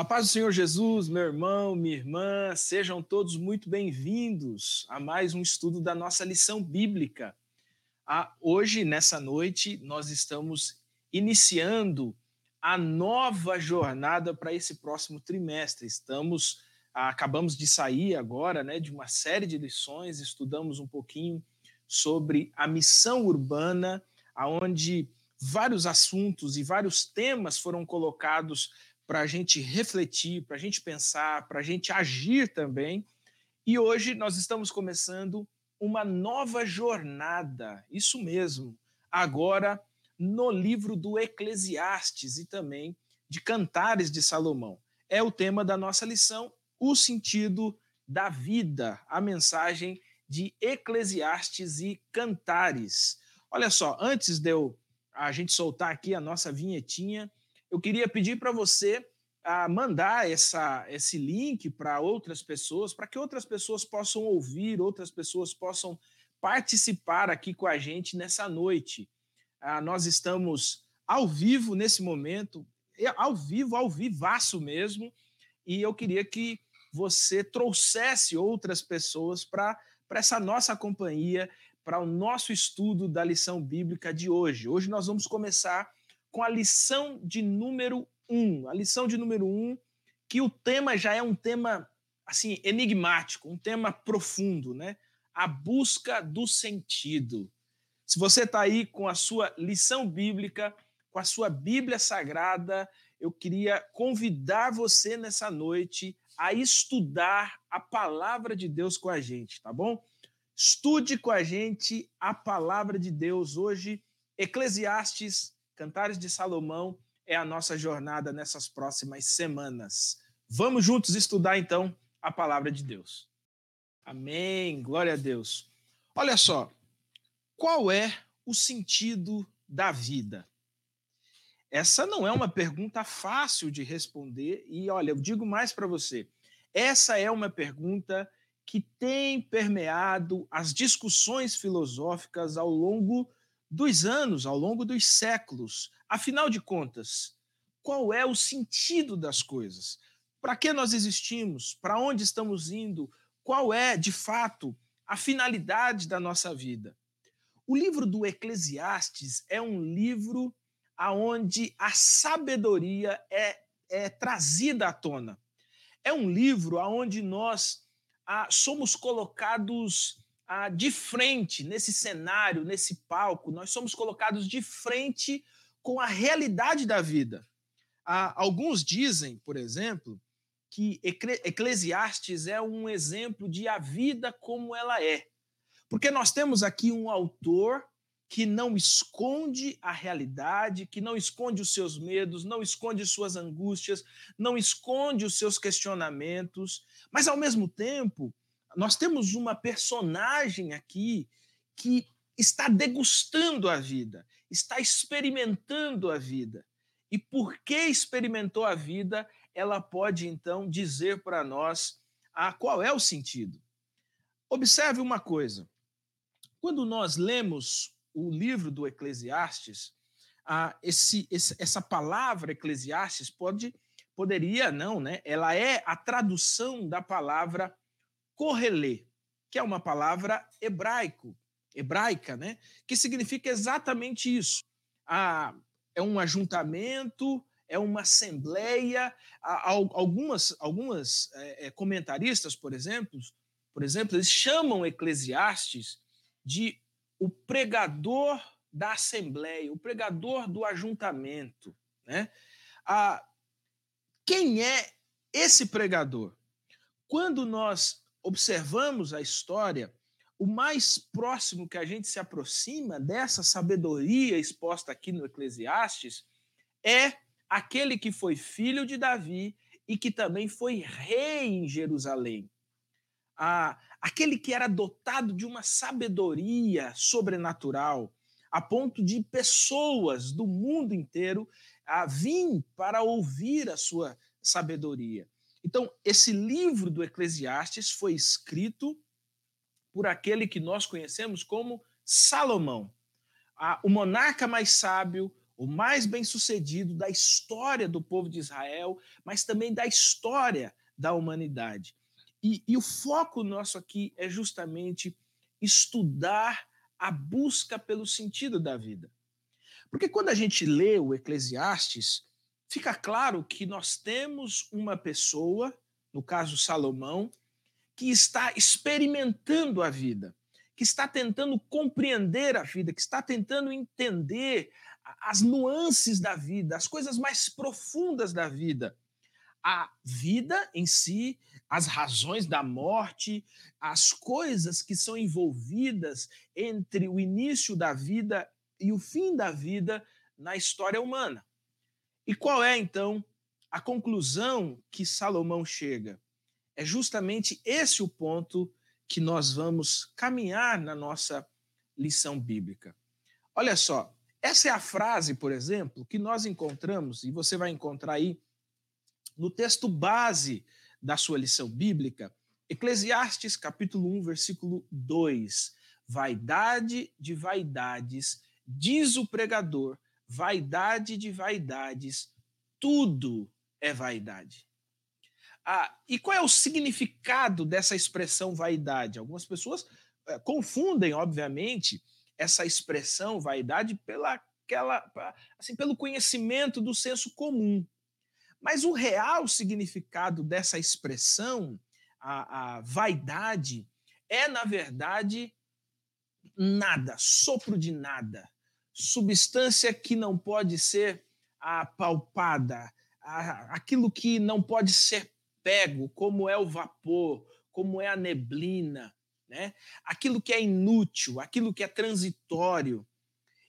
A paz do Senhor Jesus, meu irmão, minha irmã, sejam todos muito bem-vindos a mais um estudo da nossa lição bíblica. Ah, hoje, nessa noite, nós estamos iniciando a nova jornada para esse próximo trimestre. Estamos, ah, acabamos de sair agora né, de uma série de lições, estudamos um pouquinho sobre a missão urbana, aonde vários assuntos e vários temas foram colocados para a gente refletir, para a gente pensar, para a gente agir também. E hoje nós estamos começando uma nova jornada, isso mesmo, agora no livro do Eclesiastes e também de Cantares de Salomão. É o tema da nossa lição, o sentido da vida, a mensagem de Eclesiastes e Cantares. Olha só, antes de eu a gente soltar aqui a nossa vinhetinha, eu queria pedir para você a mandar essa, esse link para outras pessoas, para que outras pessoas possam ouvir, outras pessoas possam participar aqui com a gente nessa noite. Ah, nós estamos ao vivo nesse momento, ao vivo, ao vivaço mesmo, e eu queria que você trouxesse outras pessoas para essa nossa companhia, para o nosso estudo da lição bíblica de hoje. Hoje nós vamos começar com a lição de número um. A lição de número um, que o tema já é um tema assim enigmático, um tema profundo, né? A busca do sentido. Se você está aí com a sua lição bíblica, com a sua Bíblia Sagrada, eu queria convidar você nessa noite a estudar a palavra de Deus com a gente, tá bom? Estude com a gente a palavra de Deus hoje, Eclesiastes Cantares de Salomão é a nossa jornada nessas próximas semanas. Vamos juntos estudar então a palavra de Deus. Amém. Glória a Deus. Olha só, qual é o sentido da vida? Essa não é uma pergunta fácil de responder e olha, eu digo mais para você. Essa é uma pergunta que tem permeado as discussões filosóficas ao longo dos anos, ao longo dos séculos. Afinal de contas, qual é o sentido das coisas? Para que nós existimos? Para onde estamos indo? Qual é, de fato, a finalidade da nossa vida? O livro do Eclesiastes é um livro aonde a sabedoria é, é trazida à tona. É um livro aonde nós ah, somos colocados ah, de frente nesse cenário, nesse palco, nós somos colocados de frente com a realidade da vida. Ah, alguns dizem, por exemplo, que Eclesiastes é um exemplo de a vida como ela é. Porque nós temos aqui um autor que não esconde a realidade, que não esconde os seus medos, não esconde suas angústias, não esconde os seus questionamentos, mas ao mesmo tempo nós temos uma personagem aqui que está degustando a vida, está experimentando a vida. E porque experimentou a vida, ela pode então dizer para nós a qual é o sentido. Observe uma coisa. Quando nós lemos o livro do Eclesiastes, esse, esse, essa palavra Eclesiastes pode, poderia, não, né? Ela é a tradução da palavra correlê, que é uma palavra hebraico, hebraica, né? que significa exatamente isso. Ah, é um ajuntamento, é uma assembleia. Algumas, algumas é, comentaristas, por exemplo, por exemplo, eles chamam Eclesiastes de o pregador da assembleia, o pregador do ajuntamento. Né? Ah, quem é esse pregador? Quando nós observamos a história, o mais próximo que a gente se aproxima dessa sabedoria exposta aqui no Eclesiastes é aquele que foi filho de Davi e que também foi rei em Jerusalém. Ah, aquele que era dotado de uma sabedoria sobrenatural, a ponto de pessoas do mundo inteiro ah, vir para ouvir a sua sabedoria. Então, esse livro do Eclesiastes foi escrito por aquele que nós conhecemos como Salomão, o monarca mais sábio, o mais bem-sucedido da história do povo de Israel, mas também da história da humanidade. E, e o foco nosso aqui é justamente estudar a busca pelo sentido da vida. Porque quando a gente lê o Eclesiastes, fica claro que nós temos uma pessoa, no caso Salomão, que está experimentando a vida, que está tentando compreender a vida, que está tentando entender as nuances da vida, as coisas mais profundas da vida. A vida em si, as razões da morte, as coisas que são envolvidas entre o início da vida e o fim da vida na história humana. E qual é, então, a conclusão que Salomão chega? É justamente esse o ponto que nós vamos caminhar na nossa lição bíblica. Olha só, essa é a frase, por exemplo, que nós encontramos, e você vai encontrar aí no texto base da sua lição bíblica, Eclesiastes capítulo 1, versículo 2. Vaidade de vaidades, diz o pregador, vaidade de vaidades, tudo é vaidade. Ah, e qual é o significado dessa expressão vaidade? Algumas pessoas é, confundem, obviamente, essa expressão vaidade pela aquela, assim, pelo conhecimento do senso comum. Mas o real significado dessa expressão, a, a vaidade, é, na verdade, nada, sopro de nada, substância que não pode ser apalpada, aquilo que não pode ser pego, como é o vapor, como é a neblina, né? aquilo que é inútil, aquilo que é transitório.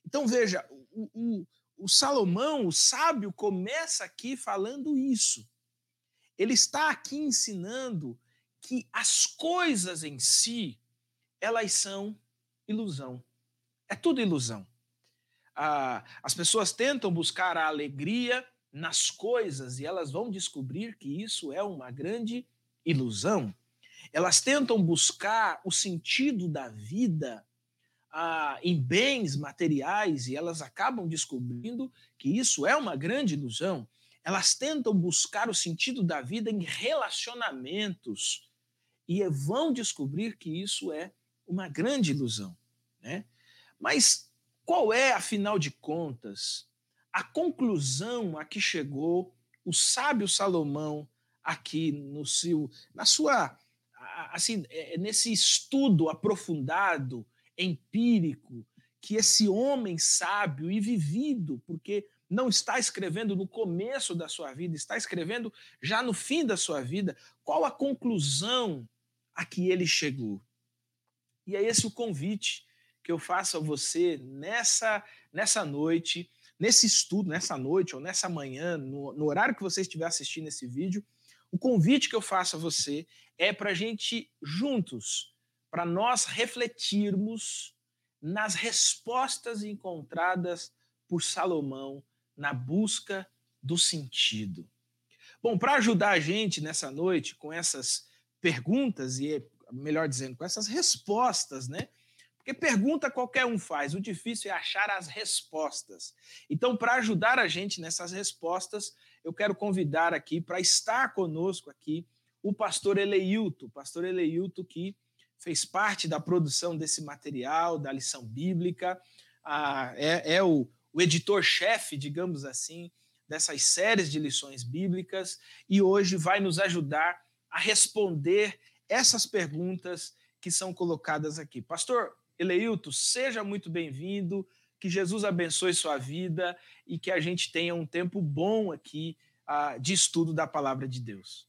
Então, veja, o, o, o Salomão, o sábio, começa aqui falando isso. Ele está aqui ensinando que as coisas em si, elas são ilusão. É tudo ilusão. As pessoas tentam buscar a alegria nas coisas e elas vão descobrir que isso é uma grande ilusão. Elas tentam buscar o sentido da vida ah, em bens materiais e elas acabam descobrindo que isso é uma grande ilusão. Elas tentam buscar o sentido da vida em relacionamentos e vão descobrir que isso é uma grande ilusão. Né? Mas qual é, afinal de contas, a conclusão a que chegou o sábio Salomão aqui no seu, na sua assim, é, é nesse estudo aprofundado, empírico, que esse homem sábio e vivido, porque não está escrevendo no começo da sua vida, está escrevendo já no fim da sua vida, qual a conclusão a que ele chegou? E é esse o convite que eu faço a você nessa, nessa noite, nesse estudo, nessa noite ou nessa manhã, no, no horário que você estiver assistindo esse vídeo, o convite que eu faço a você é para a gente juntos, para nós refletirmos nas respostas encontradas por Salomão na busca do sentido. Bom, para ajudar a gente nessa noite com essas perguntas e melhor dizendo, com essas respostas, né? Porque pergunta qualquer um faz, o difícil é achar as respostas. Então, para ajudar a gente nessas respostas, eu quero convidar aqui para estar conosco aqui o pastor Eleilto, pastor Eleilto que fez parte da produção desse material, da lição bíblica, é, é o, o editor-chefe, digamos assim, dessas séries de lições bíblicas e hoje vai nos ajudar a responder essas perguntas que são colocadas aqui. Pastor, Eleilton, seja muito bem-vindo, que Jesus abençoe sua vida e que a gente tenha um tempo bom aqui uh, de estudo da palavra de Deus.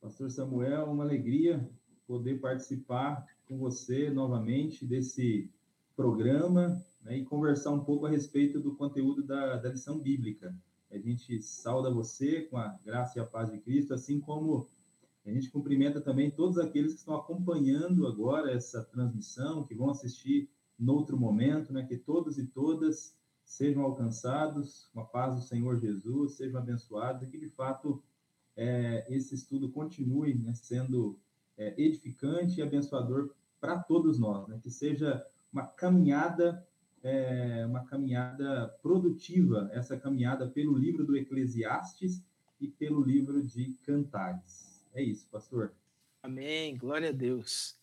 Pastor Samuel, uma alegria poder participar com você novamente desse programa né, e conversar um pouco a respeito do conteúdo da, da lição bíblica. A gente sauda você com a graça e a paz de Cristo, assim como a gente cumprimenta também todos aqueles que estão acompanhando agora essa transmissão, que vão assistir no outro momento, né? Que todos e todas sejam alcançados com a paz do Senhor Jesus, sejam abençoados e que de fato é, esse estudo continue né, sendo é, edificante e abençoador para todos nós, né? Que seja uma caminhada é, uma caminhada produtiva, essa caminhada pelo livro do Eclesiastes e pelo livro de Cantares. É isso, pastor. Amém, glória a Deus.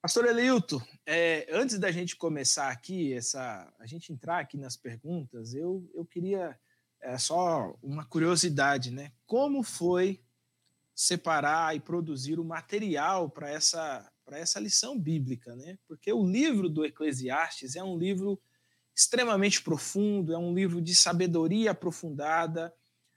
Pastor Elilton, é, antes da gente começar aqui, essa, a gente entrar aqui nas perguntas, eu, eu queria é, só uma curiosidade, né? Como foi separar e produzir o material para essa, para essa lição bíblica, né? Porque o livro do Eclesiastes é um livro extremamente profundo, é um livro de sabedoria aprofundada,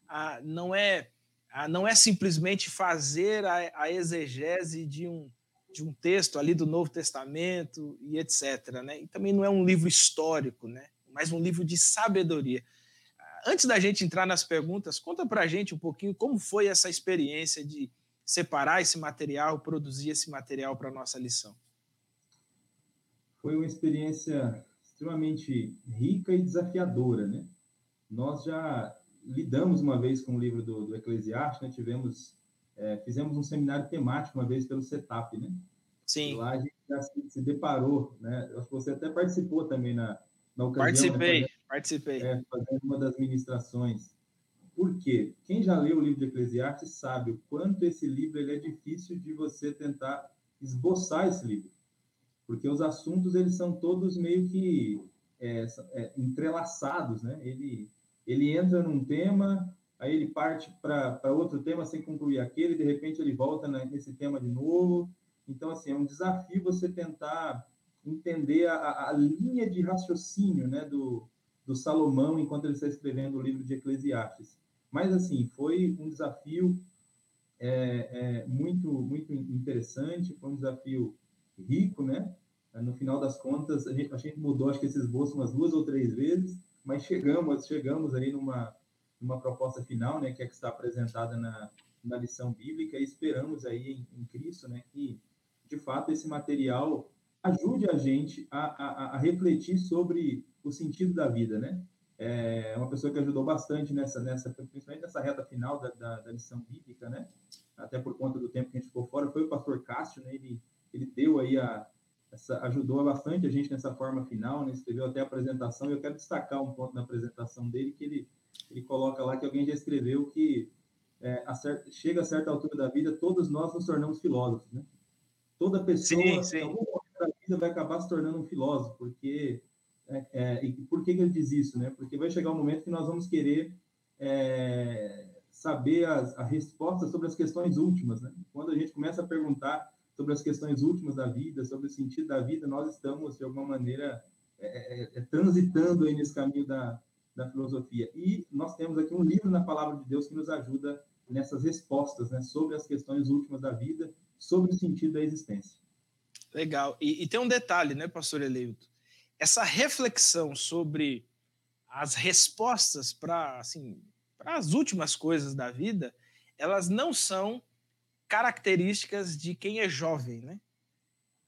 ah, não é ah, não é simplesmente fazer a, a exegese de um de um texto ali do Novo Testamento e etc. Né? E também não é um livro histórico, né? mas um livro de sabedoria. Antes da gente entrar nas perguntas, conta para a gente um pouquinho como foi essa experiência de separar esse material, produzir esse material para a nossa lição. Foi uma experiência extremamente rica e desafiadora, né? Nós já lidamos uma vez com o livro do, do Eclesiastes, né? tivemos é, fizemos um seminário temático uma vez pelo Setup, né? Sim. E lá a gente já se, se, deparou, né? Acho que você até participou também na, na ocasião. Participei, né? fazendo, participei. É, fazendo uma das ministrações. Por quê? Quem já leu o livro de Eclesiastes sabe o quanto esse livro ele é difícil de você tentar esboçar esse livro. Porque os assuntos, eles são todos meio que é, é, entrelaçados, né? Ele, ele entra num tema, aí ele parte para outro tema sem concluir aquele, de repente ele volta nesse tema de novo. Então, assim, é um desafio você tentar entender a, a linha de raciocínio né, do, do Salomão enquanto ele está escrevendo o livro de Eclesiastes. Mas, assim, foi um desafio é, é, muito, muito interessante, foi um desafio rico, né? No final das contas, a gente, a gente mudou, acho que esse esboço umas duas ou três vezes, mas chegamos, chegamos aí numa, uma proposta final, né, que é que está apresentada na, na lição bíblica, e esperamos aí em, em Cristo, né, que de fato esse material ajude a gente a, a, a, refletir sobre o sentido da vida, né? É uma pessoa que ajudou bastante nessa, nessa principalmente nessa reta final da, da, da, lição bíblica, né? Até por conta do tempo que a gente ficou fora, foi o pastor Cássio, né? Ele, ele deu aí a, essa, ajudou bastante a gente nessa forma final, né? Escreveu até a apresentação, e eu quero destacar um ponto na apresentação dele, que ele ele coloca lá que alguém já escreveu que é, a certa, chega a certa altura da vida, todos nós nos tornamos filósofos, né? Toda pessoa, sim, sim. em algum momento da vida, vai acabar se tornando um filósofo, porque... É, é, e por que, que ele diz isso, né? Porque vai chegar um momento que nós vamos querer é, saber as, a resposta sobre as questões últimas, né? Quando a gente começa a perguntar sobre as questões últimas da vida, sobre o sentido da vida, nós estamos, de alguma maneira, é, é, é transitando aí nesse caminho da, da filosofia. E nós temos aqui um livro na palavra de Deus que nos ajuda nessas respostas, né, sobre as questões últimas da vida, sobre o sentido da existência. Legal. E, e tem um detalhe, né, pastor Eleito? Essa reflexão sobre as respostas para assim, as últimas coisas da vida, elas não são características de quem é jovem, né?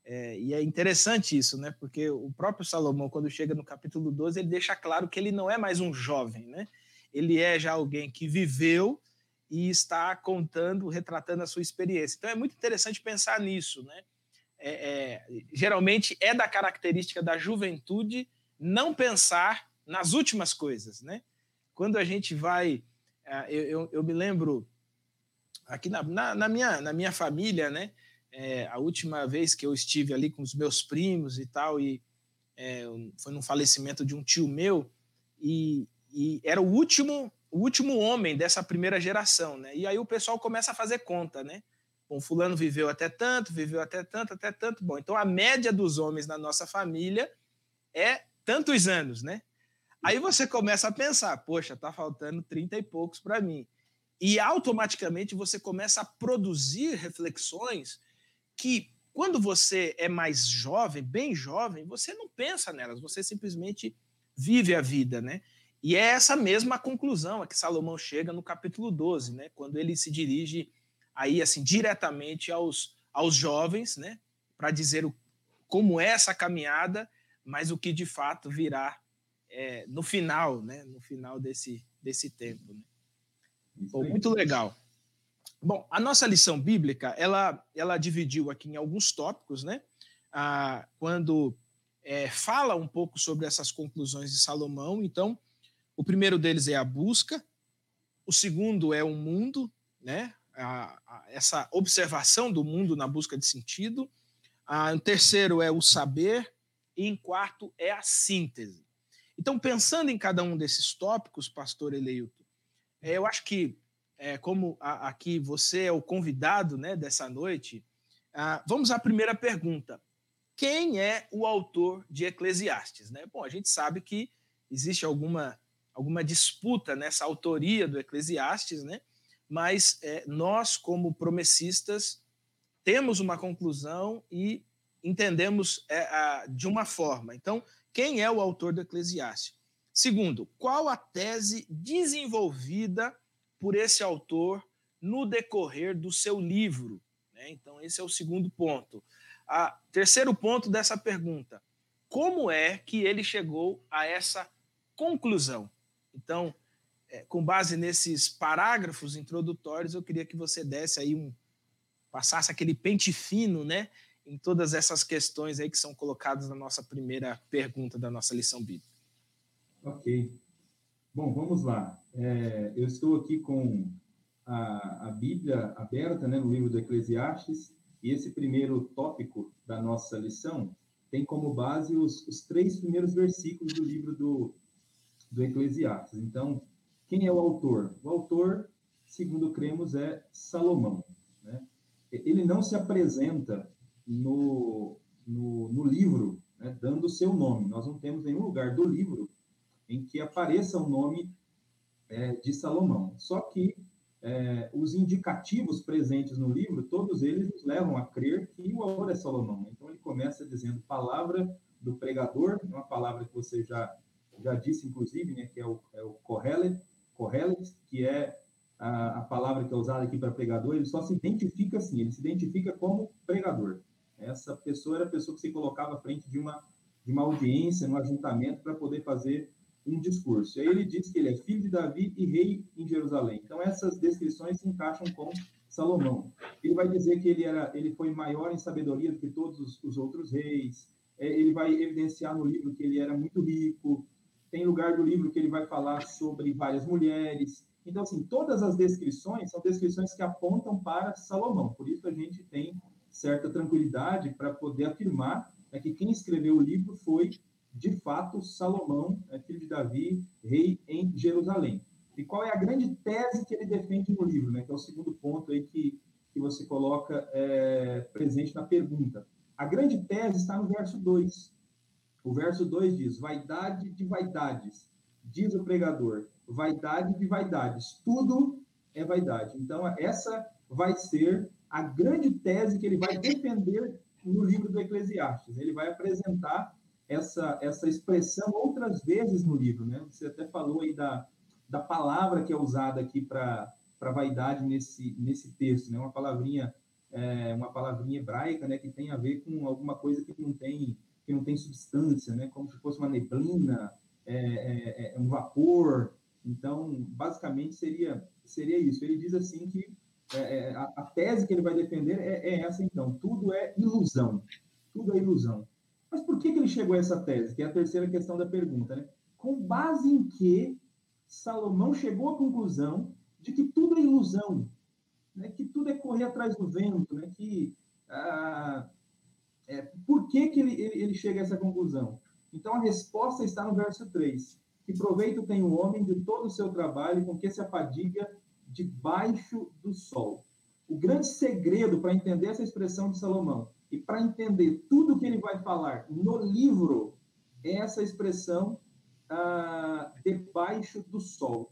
É, e é interessante isso, né? Porque o próprio Salomão, quando chega no capítulo 12, ele deixa claro que ele não é mais um jovem, né? Ele é já alguém que viveu e está contando, retratando a sua experiência. Então é muito interessante pensar nisso, né? É, é, geralmente é da característica da juventude não pensar nas últimas coisas, né? Quando a gente vai, é, eu, eu, eu me lembro aqui na, na, na, minha, na minha família, né? é, a última vez que eu estive ali com os meus primos e tal, e é, foi num falecimento de um tio meu, e, e, era o último, o último homem dessa primeira geração, né? E aí o pessoal começa a fazer conta, né? Bom, fulano viveu até tanto, viveu até tanto, até tanto. Bom, então a média dos homens na nossa família é tantos anos, né? Aí você começa a pensar, poxa, tá faltando 30 e poucos para mim. E automaticamente você começa a produzir reflexões que quando você é mais jovem, bem jovem, você não pensa nelas, você simplesmente vive a vida, né? E é essa mesma conclusão a que Salomão chega no capítulo 12, né? Quando ele se dirige aí assim diretamente aos, aos jovens, né? Para dizer o, como é essa caminhada, mas o que de fato virá é, no final, né? No final desse, desse tempo. Né? Muito legal. Bom, a nossa lição bíblica, ela, ela dividiu aqui em alguns tópicos, né? Ah, quando é, fala um pouco sobre essas conclusões de Salomão. Então, o primeiro deles é a busca, o segundo é o mundo, né? Essa observação do mundo na busca de sentido. A, o terceiro é o saber. E em quarto é a síntese. Então, pensando em cada um desses tópicos, pastor Eleito, é, eu acho que, é, como aqui você é o convidado né, dessa noite, ah, vamos à primeira pergunta. Quem é o autor de Eclesiastes? Né? Bom, a gente sabe que existe alguma, alguma disputa nessa autoria do Eclesiastes, né? mas é, nós, como promessistas, temos uma conclusão e entendemos é, a, de uma forma. Então, quem é o autor do Eclesiastes? Segundo, qual a tese desenvolvida por esse autor no decorrer do seu livro? Né? Então, esse é o segundo ponto. A terceiro ponto dessa pergunta: como é que ele chegou a essa conclusão? Então, é, com base nesses parágrafos introdutórios, eu queria que você desse aí um passasse aquele pente fino, né, em todas essas questões aí que são colocadas na nossa primeira pergunta da nossa lição bíblica. Ok. Bom, vamos lá. É, eu estou aqui com a, a Bíblia aberta, né, no livro do Eclesiastes, e esse primeiro tópico da nossa lição tem como base os, os três primeiros versículos do livro do, do Eclesiastes. Então, quem é o autor? O autor, segundo cremos, é Salomão. Né? Ele não se apresenta no, no, no livro, né, dando o seu nome. Nós não temos nenhum lugar do livro em que apareça o nome é, de Salomão. Só que é, os indicativos presentes no livro, todos eles nos levam a crer que o autor é Salomão. Então ele começa dizendo palavra do pregador, uma palavra que você já já disse, inclusive, né, que é o, é o Kohelet, Kohelet, que é a, a palavra que é usada aqui para pregador, ele só se identifica assim, ele se identifica como pregador. Essa pessoa era a pessoa que se colocava à frente de uma, de uma audiência, no ajuntamento, para poder fazer um discurso. E aí ele diz que ele é filho de Davi e rei em Jerusalém. Então essas descrições se encaixam com Salomão. Ele vai dizer que ele era, ele foi maior em sabedoria do que todos os, os outros reis. É, ele vai evidenciar no livro que ele era muito rico. Tem lugar do livro que ele vai falar sobre várias mulheres. Então assim, todas as descrições são descrições que apontam para Salomão. Por isso a gente tem certa tranquilidade para poder afirmar né, que quem escreveu o livro foi, de fato, Salomão, né, filho de Davi, rei em Jerusalém. E qual é a grande tese que ele defende no livro, né, que é o segundo ponto aí que, que você coloca é, presente na pergunta. A grande tese está no verso 2. O verso 2 diz: Vaidade de vaidades, diz o pregador, vaidade de vaidades, tudo é vaidade. Então, essa vai ser a grande tese que ele vai defender no livro do Eclesiastes. Ele vai apresentar essa, essa expressão outras vezes no livro, né? Você até falou aí da, da palavra que é usada aqui para vaidade nesse nesse texto, né? Uma palavrinha é, uma palavrinha hebraica, né? Que tem a ver com alguma coisa que não tem que não tem substância, né? Como se fosse uma neblina, é, é, é um vapor. Então, basicamente seria seria isso. Ele diz assim que é, é, a, a, tese que ele vai defender é, é, essa, então. Tudo é ilusão. Tudo é ilusão. Mas por que, que ele chegou a essa tese? Que é a terceira questão da pergunta, né? Com base em que Salomão chegou à conclusão de que tudo é ilusão, né? que tudo é correr atrás do vento, né? que ah, é, por que, que ele, ele, ele chega a essa conclusão? Então a resposta está no verso 3. Que proveito tem o homem de todo o seu trabalho, com que se afadiga debaixo do sol. O grande segredo para entender essa expressão de Salomão e para entender tudo que ele vai falar no livro é essa expressão ah, debaixo do sol.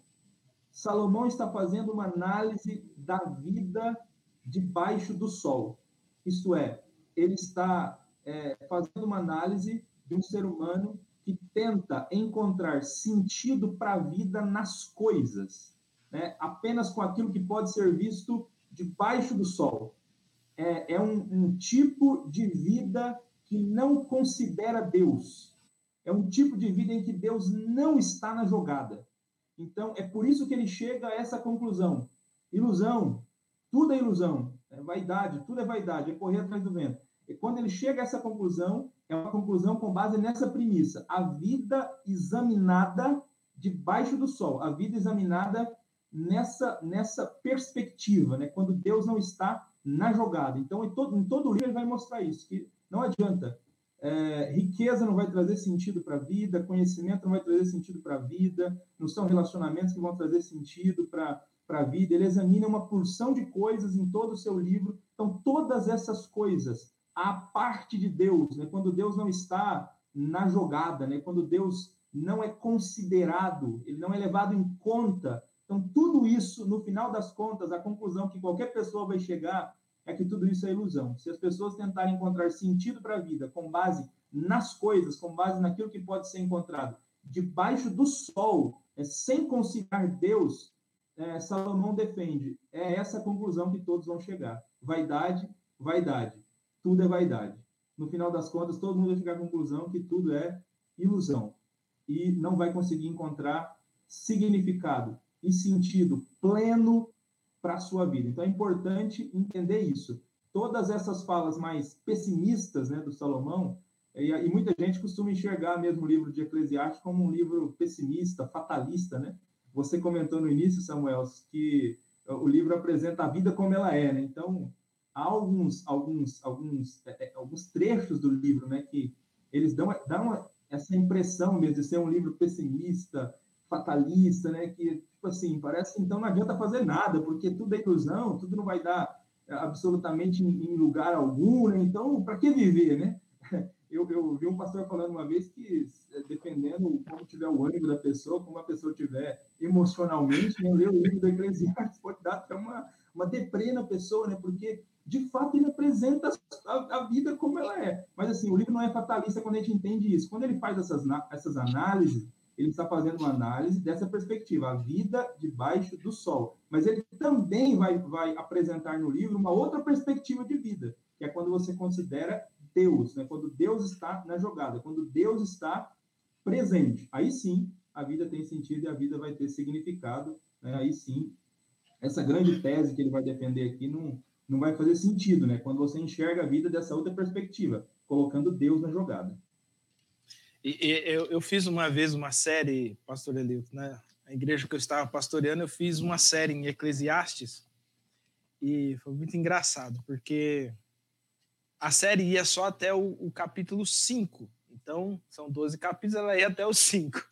Salomão está fazendo uma análise da vida debaixo do sol. Isto é, ele está é, fazendo uma análise de um ser humano que tenta encontrar sentido para a vida nas coisas né, apenas com aquilo que pode ser visto debaixo do sol. É, é um, um tipo de vida que não considera Deus. É um tipo de vida em que Deus não está na jogada. Então, é por isso que ele chega a essa conclusão. Ilusão, tudo é ilusão. É vaidade, tudo é vaidade, é correr atrás do vento. E quando ele chega a essa conclusão, é uma conclusão com base nessa premissa: a vida examinada debaixo do sol, a vida examinada nessa nessa perspectiva, né? Quando Deus não está na jogada. Então, em todo, em todo o livro ele vai mostrar isso, que não adianta. É, riqueza não vai trazer sentido para a vida, conhecimento não vai trazer sentido para a vida, não são relacionamentos que vão trazer sentido para a vida. Ele examina uma porção de coisas em todo o seu livro. Então, todas essas coisas a parte de Deus, né? quando Deus não está na jogada, né? quando Deus não é considerado, ele não é levado em conta. Então, tudo isso, no final das contas, a conclusão que qualquer pessoa vai chegar é que tudo isso é ilusão. Se as pessoas tentarem encontrar sentido para a vida com base nas coisas, com base naquilo que pode ser encontrado debaixo do sol, é, sem considerar Deus, é, Salomão defende. É essa conclusão que todos vão chegar. Vaidade, vaidade tudo é vaidade. No final das contas, todo mundo vai chegar à conclusão que tudo é ilusão e não vai conseguir encontrar significado e sentido pleno para a sua vida. Então é importante entender isso. Todas essas falas mais pessimistas né, do Salomão, e, e muita gente costuma enxergar mesmo o livro de Eclesiastes como um livro pessimista, fatalista, né? Você comentou no início, Samuel, que o livro apresenta a vida como ela é, né? Então, há alguns, alguns, alguns, é, é, alguns trechos do livro, né, que eles dão, dão essa impressão mesmo de ser um livro pessimista, fatalista, né, que, tipo assim, parece que então não adianta fazer nada, porque tudo é ilusão, tudo não vai dar é, absolutamente em lugar algum, né? então, para que viver, né? Eu, eu, vi um pastor falando uma vez que, é, dependendo como tiver o ânimo da pessoa, como a pessoa tiver emocionalmente, né, ler o livro do Eclesiastes pode dar até uma, uma deprê na pessoa, né? Porque de fato ele apresenta a, a, vida como ela é. Mas assim, o livro não é fatalista quando a gente entende isso. Quando ele faz essas, essas análises, ele está fazendo uma análise dessa perspectiva, a vida debaixo do sol. Mas ele também vai, vai apresentar no livro uma outra perspectiva de vida, que é quando você considera Deus, né? quando Deus está na jogada, quando Deus está presente. Aí sim, a vida tem sentido e a vida vai ter significado. Né? Aí sim, essa grande tese que ele vai defender aqui não, não vai fazer sentido, né? Quando você enxerga a vida dessa outra perspectiva, colocando Deus na jogada. E, e eu, eu, fiz uma vez uma série, pastor Elito, né? A igreja que eu estava pastoreando, eu fiz uma série em Eclesiastes e foi muito engraçado, porque a série ia só até o, o capítulo 5. Então, são 12 capítulos, ela ia até o 5.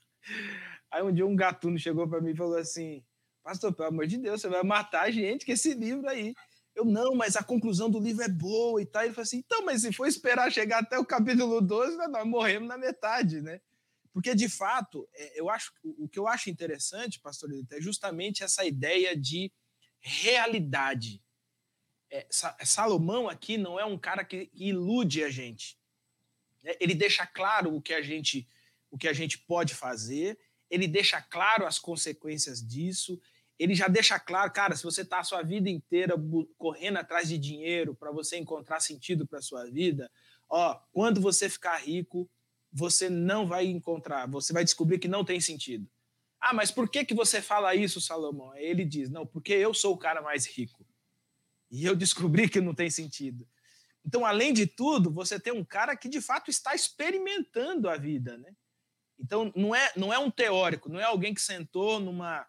Aí um dia um gatuno chegou para mim e falou assim: Pastor, pelo amor de Deus, você vai matar a gente com esse livro aí. Eu, não, mas a conclusão do livro é boa e tal. Ele falou assim, então, mas se for esperar chegar até o capítulo 12, nós morremos na metade, né? Porque, de fato, é, eu acho, o que eu acho interessante, pastor é justamente essa ideia de realidade. É, Salomão aqui não é um cara que ilude a gente. É, ele deixa claro o que a gente, o que a gente pode fazer, ele deixa claro as consequências disso, ele já deixa claro, cara, se você está a sua vida inteira correndo atrás de dinheiro para você encontrar sentido para sua vida, ó, quando você ficar rico, você não vai encontrar, você vai descobrir que não tem sentido. Ah, mas por que, que você fala isso, Salomão? Ele diz, não, porque eu sou o cara mais rico. E eu descobri que não tem sentido. Então, além de tudo, você tem um cara que de fato está experimentando a vida, né? Então, não é, não é um teórico, não é alguém que sentou numa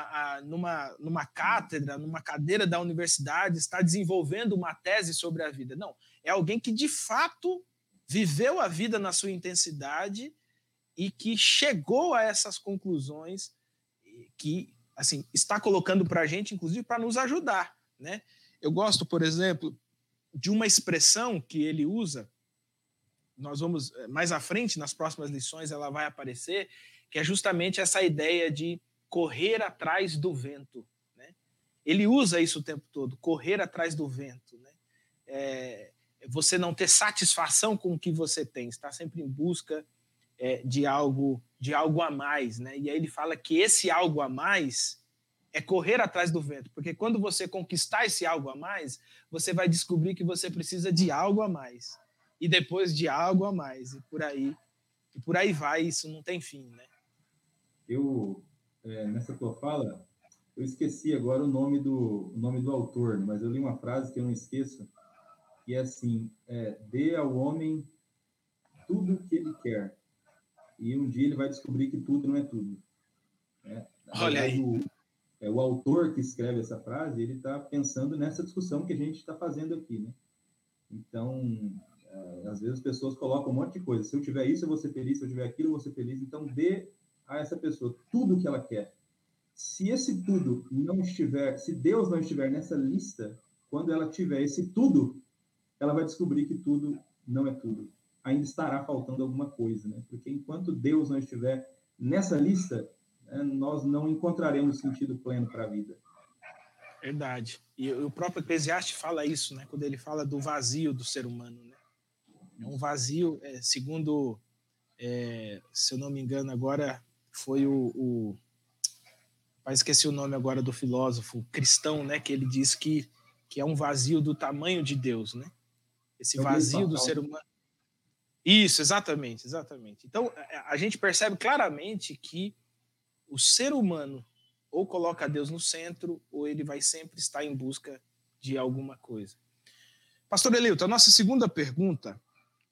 a, numa, numa cátedra, numa cadeira da universidade, está desenvolvendo uma tese sobre a vida. Não, é alguém que de fato viveu a vida na sua intensidade e que chegou a essas conclusões que assim está colocando para a gente, inclusive, para nos ajudar. Né? Eu gosto, por exemplo, de uma expressão que ele usa. Nós vamos eh, mais à frente, nas próximas lições, ela vai aparecer, que é justamente essa ideia de correr atrás do vento. Né? Ele usa isso o tempo todo, correr atrás do vento. Né? É, você não ter satisfação com o que você tem, está sempre em busca é, de algo de algo a mais. Né? E aí ele fala que esse algo a mais é correr atrás do vento, porque quando você conquistar esse algo a mais, você vai descobrir que você precisa de algo a mais e depois de algo a mais e por aí e por aí vai isso não tem fim, né? Eu é, nessa tua fala, eu esqueci agora o nome do, o nome do autor, mas eu li uma frase que eu não esqueço, que é assim, é, dê ao homem tudo o que ele quer. E um dia ele vai descobrir que tudo não é tudo. Né? Olha aí. O, é, o autor que escreve essa frase, ele está pensando nessa discussão que a gente está fazendo aqui, né? Então, é, às vezes as pessoas colocam um monte de coisa. Se eu tiver isso, eu vou ser feliz. Se eu tiver aquilo, eu vou ser feliz. Então, dê a essa pessoa tudo que ela quer. Se esse tudo não estiver, se Deus não estiver nessa lista, quando ela tiver esse tudo, ela vai descobrir que tudo não é tudo. Ainda estará faltando alguma coisa, né? Porque enquanto Deus não estiver nessa lista, né, nós não encontraremos sentido pleno para a vida. Verdade. E o próprio Eclesiastes fala isso, né? Quando ele fala do vazio do ser humano, né? É um vazio, é, segundo, é, se eu não me engano, agora foi o, o mas esqueci o nome agora do filósofo cristão, né? Que ele diz que, que é um vazio do tamanho de Deus, né? Esse vazio do ser humano. Isso, exatamente, exatamente. Então, a gente percebe claramente que o ser humano ou coloca Deus no centro, ou ele vai sempre estar em busca de alguma coisa. Pastor Eleuto, a nossa segunda pergunta,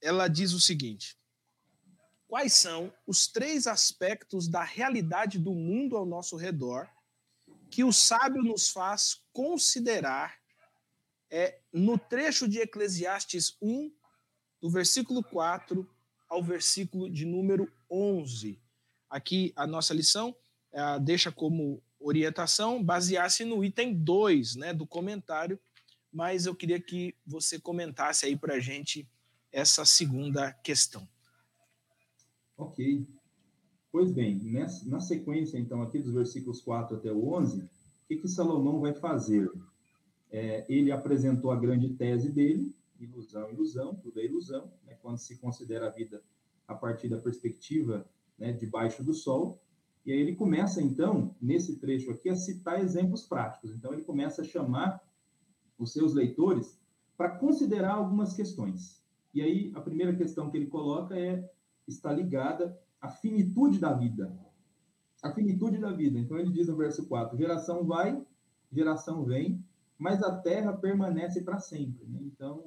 ela diz o seguinte: Quais são os três aspectos da realidade do mundo ao nosso redor que o sábio nos faz considerar é, no trecho de Eclesiastes 1, do versículo 4 ao versículo de número 11? Aqui a nossa lição é, deixa como orientação basear-se no item 2 né, do comentário, mas eu queria que você comentasse aí para a gente essa segunda questão. Ok. Pois bem, nessa, na sequência, então, aqui dos versículos 4 até o 11, o que, que Salomão vai fazer? É, ele apresentou a grande tese dele, ilusão, ilusão, tudo é ilusão, né, quando se considera a vida a partir da perspectiva né, debaixo do sol, e aí ele começa, então, nesse trecho aqui, a citar exemplos práticos. Então, ele começa a chamar os seus leitores para considerar algumas questões. E aí, a primeira questão que ele coloca é está ligada à finitude da vida. A finitude da vida. Então, ele diz no verso 4: geração vai, geração vem, mas a terra permanece para sempre. Né? Então,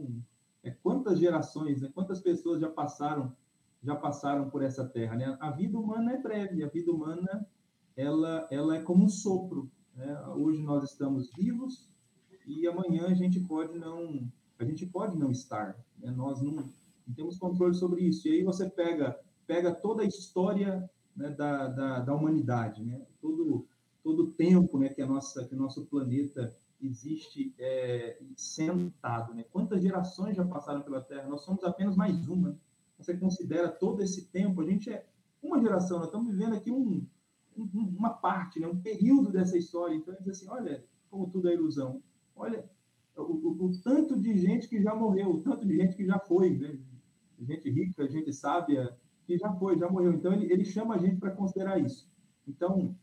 é, quantas gerações, né? quantas pessoas já passaram já passaram por essa terra. Né? A vida humana é breve, a vida humana ela, ela é como um sopro. Né? Hoje nós estamos vivos e amanhã a gente pode não a gente pode não estar. Né? Nós não, não, temos controle sobre isso. E aí você pega pega toda a história né, da, da, da, humanidade, né? todo todo o tempo né, que a nossa que o nosso planeta existe é, sentado. Né? Quantas gerações já passaram pela Terra? Nós somos apenas mais uma você considera todo esse tempo, a gente é uma geração, nós estamos vivendo aqui um, um, uma parte, né, um período dessa história. Então, diz assim, olha como tudo é ilusão. Olha o, o, o, tanto de gente que já morreu, o tanto de gente que já foi, né? Gente rica, gente sábia, que já foi, já morreu. Então, ele, ele chama a gente para considerar isso. Então,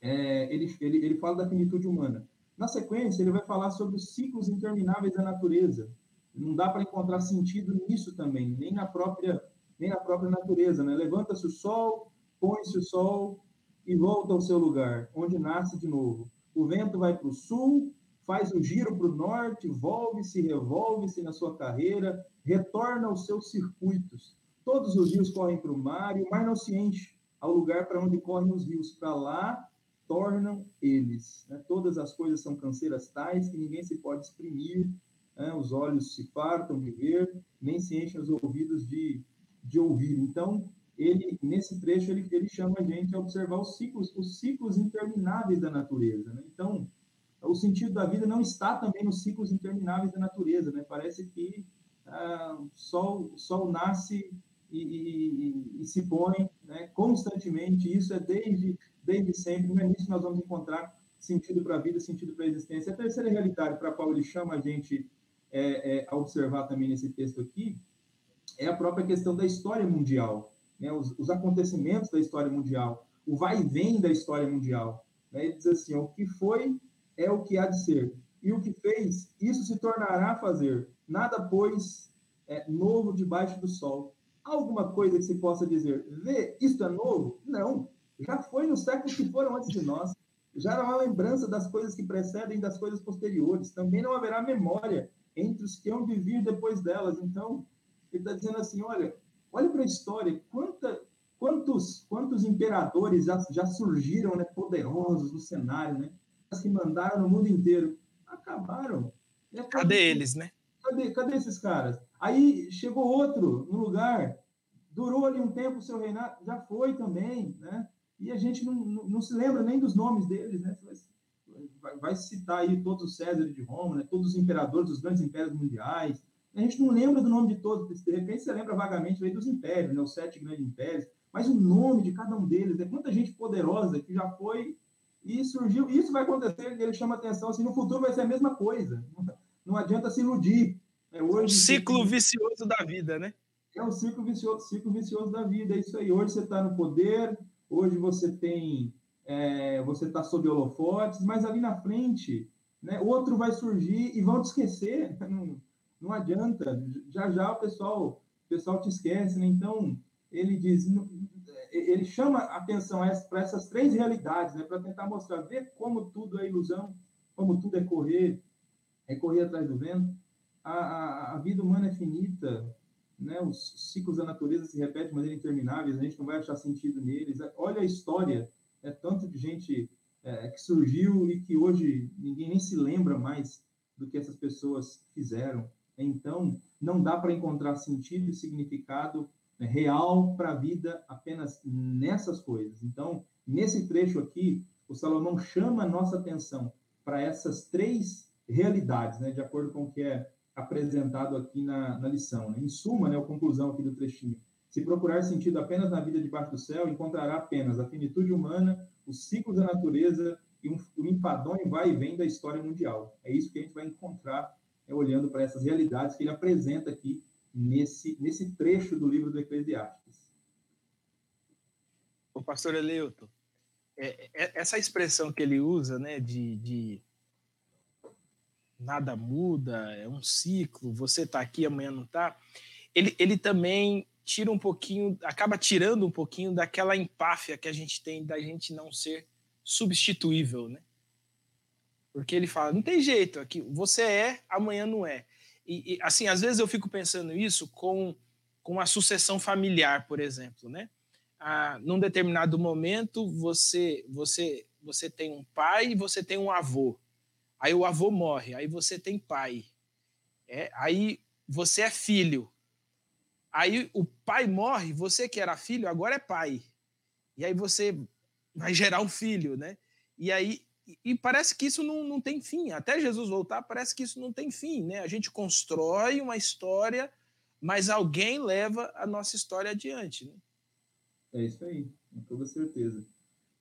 é, ele, ele, ele fala da finitude humana. Na sequência, ele vai falar sobre os ciclos intermináveis da natureza. Não dá para encontrar sentido nisso também, nem na própria nem na própria natureza, né? Levanta-se o sol, põe-se o sol e volta ao seu lugar, onde nasce de novo. O vento vai para o sul, faz um giro para o norte, volve-se, revolve-se na sua carreira, retorna aos seus circuitos. Todos os rios correm para o mar e o mar não se enche ao lugar para onde correm os rios. Para lá tornam eles. Né? Todas as coisas são canseiras tais que ninguém se pode exprimir né? os olhos se fartam de ver, nem se enchem os ouvidos de, de ouvir. Então, ele nesse trecho ele, ele chama a gente a observar os ciclos, os ciclos intermináveis da natureza. Né? Então, o sentido da vida não está também nos ciclos intermináveis da natureza. Né? Parece que ah, o sol, sol nasce e, e, e, se põe né, constantemente. Isso é desde, desde sempre. No início nós vamos encontrar sentido para a vida, sentido para a existência. A terceira realidade para a qual ele chama a gente é, é, a observar também nesse texto aqui é a própria questão da história mundial, né? os, os acontecimentos da história mundial, o vai e vem da história mundial. Né? Ele diz assim: o que foi é o que há de ser, e o que fez, isso se tornará fazer. Nada, pois, é novo debaixo do sol. Alguma coisa que se possa dizer, vê, isto é novo? Não, já foi nos séculos que foram antes de nós. Já não há lembrança das coisas que precedem das coisas posteriores. Também não haverá memória entre os que hão de vir depois delas. Então, ele está dizendo assim: olha, Olha para a história, quanta, quantos, quantos imperadores já, já surgiram né, poderosos no cenário, né? Que mandaram no mundo inteiro. Acabaram. É, cadê eles, né? Cadê, cadê esses caras? Aí chegou outro no lugar, durou ali um tempo o seu reinado, já foi também, né? E a gente não, não, não se lembra nem dos nomes deles, né? Vai, vai citar aí todos os Césares de Roma, né? todos os imperadores dos grandes impérios mundiais. A gente não lembra do nome de todos, de repente você lembra vagamente aí dos impérios, né? os sete grandes impérios, mas o nome de cada um deles, é quanta gente poderosa que já foi e surgiu. Isso vai acontecer, ele chama atenção, assim, no futuro vai ser a mesma coisa. Não adianta se iludir. É, hoje, o ciclo vicioso da vida, né? É o ciclo vicioso, ciclo vicioso da vida, é isso aí. Hoje você está no poder, hoje você tem, é, você está sob holofotes, mas ali na frente, né, outro vai surgir e vão te esquecer. Não, não adianta. Já já o pessoal, o pessoal te esquece, né? Então ele diz, ele chama atenção para essas três realidades, né? Para tentar mostrar, ver como tudo é ilusão, como tudo é correr, é correr atrás do vento. A, a, a vida humana é finita, né? Os ciclos da natureza se repetem de maneira interminável, a gente não vai achar sentido neles. Olha a história, é tanto de gente é, que surgiu e que hoje ninguém nem se lembra mais do que essas pessoas fizeram. Então, não dá para encontrar sentido e significado real para a vida apenas nessas coisas. Então, nesse trecho aqui, o Salomão chama a nossa atenção para essas três realidades, né, de acordo com o que é apresentado aqui na, na lição. Né? Em suma, né, a conclusão aqui do trechinho. Se procurar sentido apenas na vida debaixo do céu, encontrará apenas a finitude humana, os ciclos da natureza e um, um enfadonho vai e vem da história mundial. É isso que a gente vai encontrar é, olhando para essas realidades que ele apresenta aqui nesse, nesse trecho do livro do Eclesiastes. O pastor Eleuto, é, é, essa expressão que ele usa, né, de, de nada muda, é um ciclo, você está aqui, amanhã não está, ele, ele também tira um pouquinho, acaba tirando um pouquinho daquela empáfia que a gente tem da gente não ser substituível, né? Porque ele fala, não tem jeito, aqui você é, amanhã não é. E, e, assim, às vezes eu fico pensando isso com, com a sucessão familiar, por exemplo, né? Ah, num determinado momento, você, você, você tem um pai e você tem um avô. Aí o avô morre, aí você tem pai. É, aí você é filho. Aí o pai morre, você que era filho, agora é pai. E aí você vai gerar um filho, né? E aí e parece que isso não, não tem fim. Até Jesus voltar, parece que isso não tem fim, né? A gente constrói uma história, mas alguém leva a nossa história adiante, né? É isso aí, com toda certeza.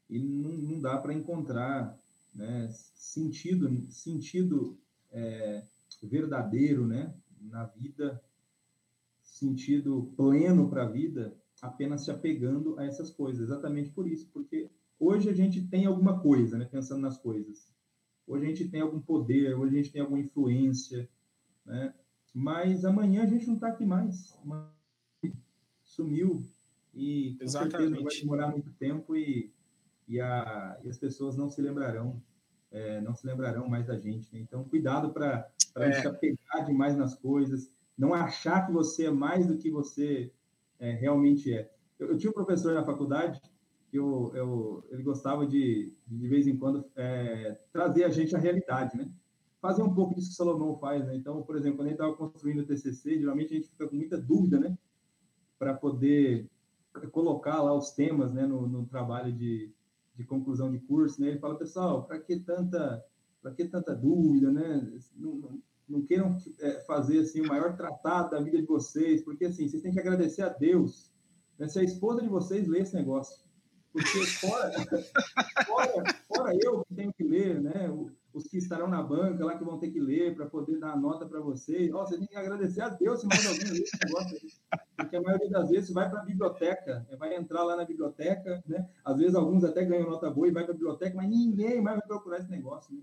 E não, não dá para encontrar né, sentido, sentido é, verdadeiro né, na vida, sentido pleno para a vida, apenas se apegando a essas coisas. Exatamente por isso, porque Hoje a gente tem alguma coisa, né, pensando nas coisas. Hoje a gente tem algum poder, hoje a gente tem alguma influência, né? Mas amanhã a gente não está aqui mais. Sumiu e com Exatamente. certeza não vai demorar muito tempo e, e, a, e as pessoas não se lembrarão, é, não se lembrarão mais da gente. Né? Então, cuidado para é. se apegar demais nas coisas, não achar que você é mais do que você é, realmente é. Eu, eu tinha um professor na faculdade eu, eu, ele gostava de, de vez em quando, é, trazer a gente à realidade, né? Fazer um pouco disso que Salomão faz, né? Então, por exemplo, quando a gente estava construindo o TCC, geralmente a gente fica com muita dúvida, né? Para poder colocar lá os temas, né? No, no trabalho de, de conclusão de curso, né? Ele fala, pessoal, para que tanta, para que tanta dúvida, né? Não, não, não queiram é, fazer assim o maior tratado da vida de vocês, porque assim vocês têm que agradecer a Deus. Né? Se a esposa de vocês lê esse negócio, porque fora, fora, fora eu que tenho que ler, né? Os que estarão na banca lá que vão ter que ler para poder dar a nota para vocês. Oh, você tem que agradecer a Deus se mais alguém ler esse negócio aí. Porque a maioria das vezes vai para a biblioteca, né? vai entrar lá na biblioteca, né? Às vezes alguns até ganham nota boa e vai para a biblioteca, mas ninguém mais vai procurar esse negócio, né?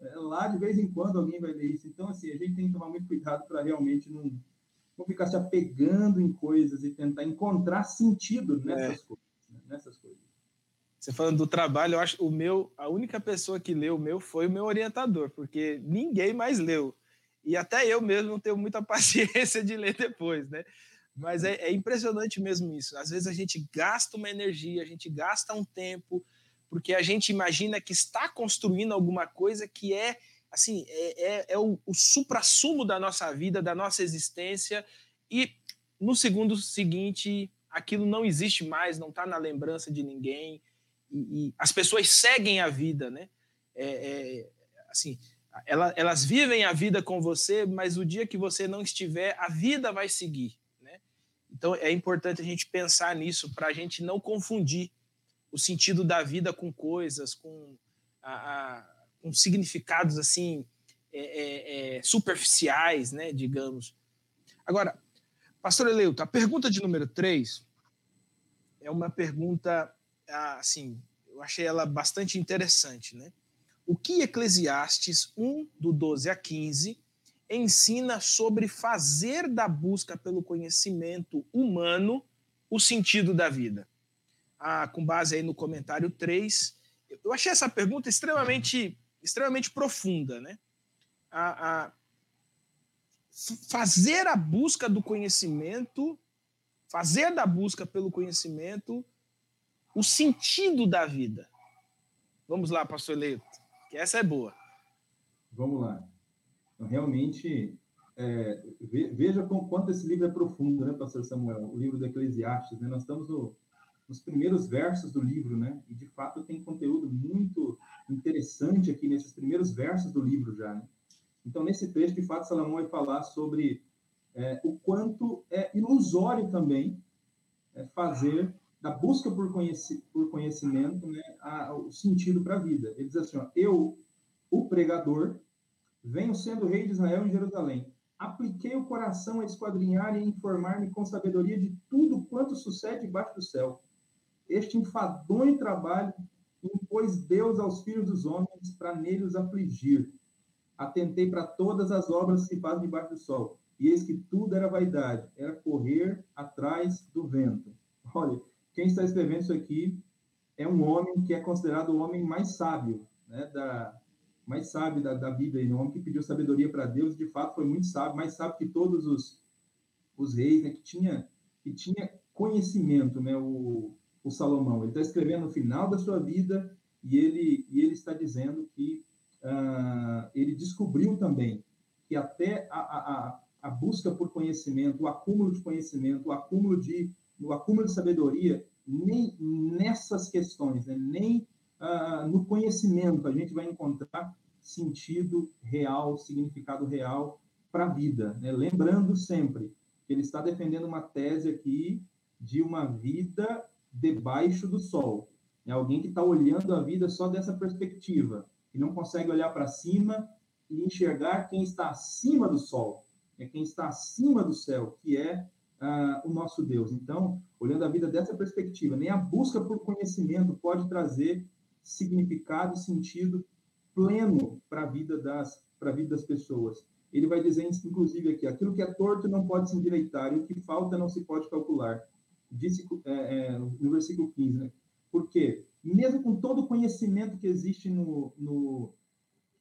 É, lá de vez em quando alguém vai ler isso. Então, assim, a gente tem que tomar muito cuidado para realmente não, não ficar se apegando em coisas e tentar encontrar sentido nessas é. coisas. Né? Nessas coisas. Você falando do trabalho, eu acho o meu, a única pessoa que leu o meu foi o meu orientador, porque ninguém mais leu. E até eu mesmo não tenho muita paciência de ler depois, né? Mas é, é, impressionante mesmo isso. Às vezes a gente gasta uma energia, a gente gasta um tempo, porque a gente imagina que está construindo alguma coisa que é assim é, é, é o, o supra-sumo da nossa vida, da nossa existência, e no segundo seguinte aquilo não existe mais, não está na lembrança de ninguém, e, e, as pessoas seguem a vida, né? É, é, assim, ela, elas vivem a vida com você, mas o dia que você não estiver, a vida vai seguir. Então é importante a gente pensar nisso para a gente não confundir o sentido da vida com coisas, com, a, a, com significados assim é, é, é, superficiais, né, digamos. Agora, Pastor Eleuto, a pergunta de número 3 é uma pergunta, assim, eu achei ela bastante interessante, né? O que Eclesiastes 1, do 12 a 15, ensina sobre fazer da busca pelo conhecimento humano o sentido da vida. Ah, com base aí no comentário 3, eu achei essa pergunta extremamente, extremamente profunda, né? A, a fazer a busca do conhecimento, fazer da busca pelo conhecimento o sentido da vida. Vamos lá, pastor Leito, que essa é boa. Vamos lá. Então, realmente, é, veja com quanto esse livro é profundo, né, pastor Samuel? O livro do Eclesiastes, né? Nós estamos no, nos primeiros versos do livro, né? E, de fato, tem conteúdo muito interessante aqui nesses primeiros versos do livro já, né? Então, nesse trecho, de fato, Salomão vai falar sobre é, o quanto é ilusório também é, fazer da busca por, conheci, por conhecimento né, a, o sentido para a vida. Ele diz assim, ó, eu, o pregador, Venho sendo rei de Israel em Jerusalém. Apliquei o coração a esquadrinhar e informar-me com sabedoria de tudo quanto sucede debaixo do céu. Este enfadonho trabalho impôs Deus aos filhos dos homens para neles afligir. Atentei para todas as obras que fazem debaixo do sol. E eis que tudo era vaidade, era correr atrás do vento. Olha, quem está escrevendo isso aqui é um homem que é considerado o homem mais sábio né, da, mais sábio da, da Bíblia, um homem que pediu sabedoria para Deus, de fato foi muito sábio, mais sábio que todos os, os reis, né, que tinha que tinha conhecimento, né, o, o Salomão. Ele está escrevendo no final da sua vida e ele e ele está dizendo que uh, ele descobriu também que até a, a, a busca por conhecimento, o acúmulo de conhecimento, o acúmulo de o acúmulo de sabedoria, nem nessas questões, né, nem uh, no conhecimento a gente vai encontrar sentido real, significado real para a vida. Né? Lembrando sempre que ele está defendendo uma tese aqui de uma vida debaixo do sol. É alguém que está olhando a vida só dessa perspectiva, e não consegue olhar para cima e enxergar quem está acima do sol, é quem está acima do céu, que é uh, o nosso Deus. Então, olhando a vida dessa perspectiva, nem a busca por conhecimento pode trazer significado sentido pleno para a vida das para a vida das pessoas. Ele vai dizer, inclusive, aqui, aquilo que é torto não pode se endireitar, e o que falta não se pode calcular. Disse é, é, no versículo 15, né? Porque, mesmo com todo o conhecimento que existe no, no,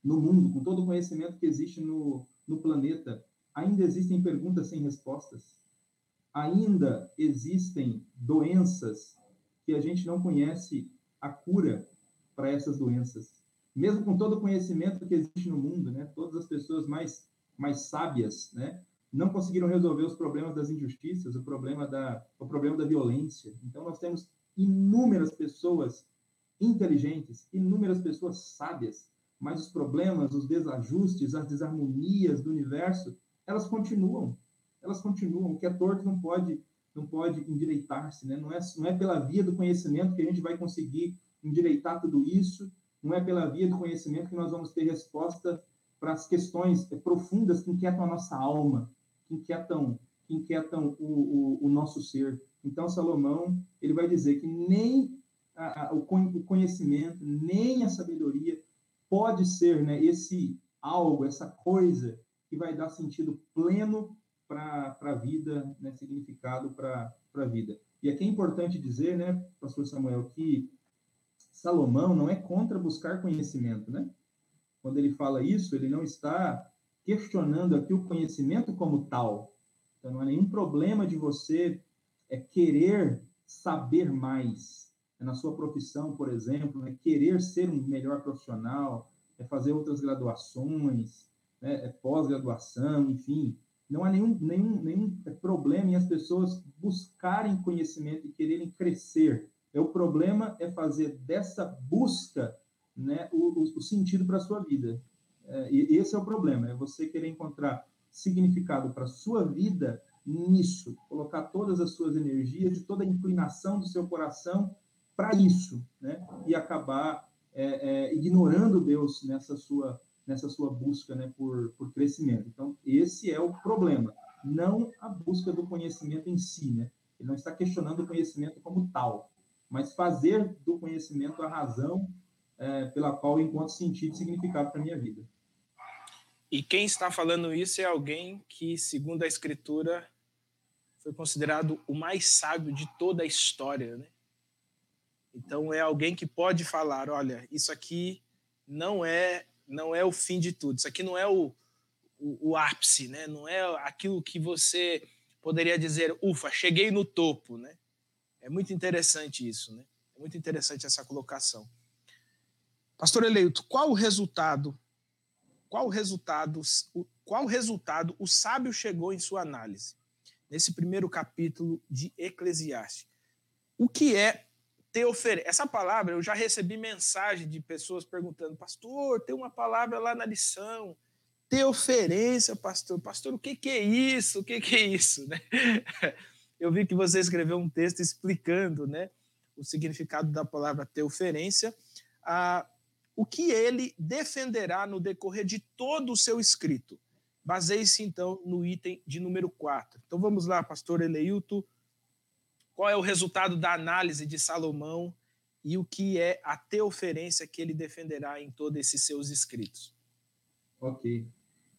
no mundo, com todo o conhecimento que existe no, no planeta, ainda existem perguntas sem respostas. Ainda existem doenças que a gente não conhece a cura para essas doenças. Mesmo com todo o conhecimento que existe no mundo, né, todas as pessoas mais, mais sábias, né, não conseguiram resolver os problemas das injustiças, o problema da, o problema da violência. Então, nós temos inúmeras pessoas inteligentes, inúmeras pessoas sábias, mas os problemas, os desajustes, as desarmonias do universo, elas continuam. Elas continuam. O que é torto não pode não pode endireitar-se, né? Não é não é pela via do conhecimento que a gente vai conseguir endireitar tudo isso, não é pela via do conhecimento que nós vamos ter resposta para as questões profundas que inquietam a nossa alma, que inquietam, que inquietam o, o, o nosso ser. Então, Salomão, ele vai dizer que nem a, a, o conhecimento, nem a sabedoria pode ser né, esse algo, essa coisa que vai dar sentido pleno para a vida, né, significado para a vida. E aqui é importante dizer, né, pastor Samuel, que Salomão não é contra buscar conhecimento, né? Quando ele fala isso, ele não está questionando aqui o conhecimento como tal. Então, não há nenhum problema de você é, querer saber mais. É na sua profissão, por exemplo, é querer ser um melhor profissional, é fazer outras graduações, né, é pós-graduação, enfim. Não há nenhum, nenhum, nenhum problema em as pessoas buscarem conhecimento e quererem crescer. É, o problema é fazer dessa busca né, o, o, sentido para a sua vida. É, e esse é o problema, é você querer encontrar significado para a sua vida nisso, colocar todas as suas energias, toda a inclinação do seu coração para isso, né? E acabar é, é, ignorando Deus nessa sua nessa sua busca, né, por, por crescimento. Então, esse é o problema, não a busca do conhecimento em si, né? Ele não está questionando o conhecimento como tal, mas fazer do conhecimento a razão é, pela qual eu encontro sentido e significado para minha vida. E quem está falando isso é alguém que, segundo a Escritura, foi considerado o mais sábio de toda a história, né? Então é alguém que pode falar, olha, isso aqui não é não é o fim de tudo, isso aqui não é o, o, o ápice, né? Não é aquilo que você poderia dizer, ufa, cheguei no topo, né? É muito interessante isso, né? É muito interessante essa colocação. Pastor eleito, qual o resultado qual resultado, qual resultado o sábio chegou em sua análise? Nesse primeiro capítulo de Eclesiastes. O que é teoferência? Essa palavra, eu já recebi mensagem de pessoas perguntando, pastor, tem uma palavra lá na lição, teoferência, pastor. Pastor, o que, que é isso? O que, que é isso? Né? Eu vi que você escreveu um texto explicando né, o significado da palavra teoferência. Ah, o que ele defenderá no decorrer de todo o seu escrito. Baseie-se, então, no item de número 4. Então vamos lá, pastor Eleilto. Qual é o resultado da análise de Salomão e o que é a teoferência que ele defenderá em todos esses seus escritos? Ok.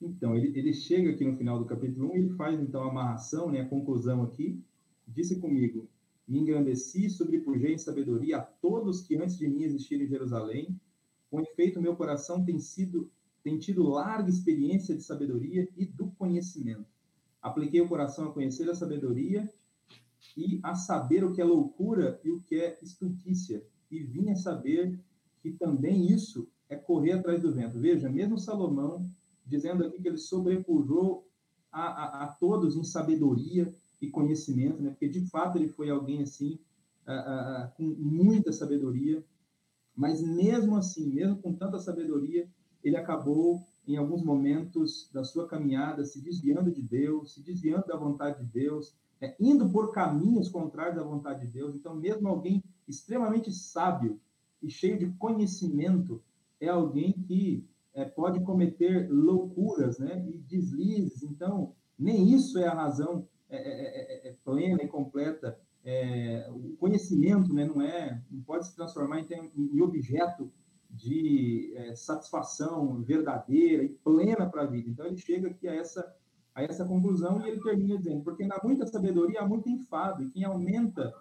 Então, ele, ele chega aqui no final do capítulo 1 e ele faz, então, a amarração, né, a conclusão aqui. Disse comigo, me engrandeci, sobrepujei em sabedoria a todos que antes de mim existiram em Jerusalém, com efeito, meu coração tem sido tem tido larga experiência de sabedoria e do conhecimento. Apliquei o coração a conhecer a sabedoria e a saber o que é loucura e o que é estultícia, e vim a saber que também isso é correr atrás do vento. Veja, mesmo Salomão dizendo aqui que ele sobrepujou a, a, a todos em sabedoria e conhecimento, né? porque de fato ele foi alguém assim, a, com muita sabedoria, mas mesmo assim, mesmo com tanta sabedoria, ele acabou em alguns momentos da sua caminhada se desviando de Deus, se desviando da vontade de Deus, é, indo por caminhos contrários à vontade de Deus. Então, mesmo alguém extremamente sábio e cheio de conhecimento é alguém que é, pode cometer loucuras, né, e deslizes. Então, nem isso é a razão é, é, é, é plena e completa é, o conhecimento né, não é não pode se transformar em, em objeto de é, satisfação verdadeira e plena para a vida. Então ele chega aqui a essa a essa conclusão e ele termina dizendo porque na muita sabedoria há muito enfado e quem aumenta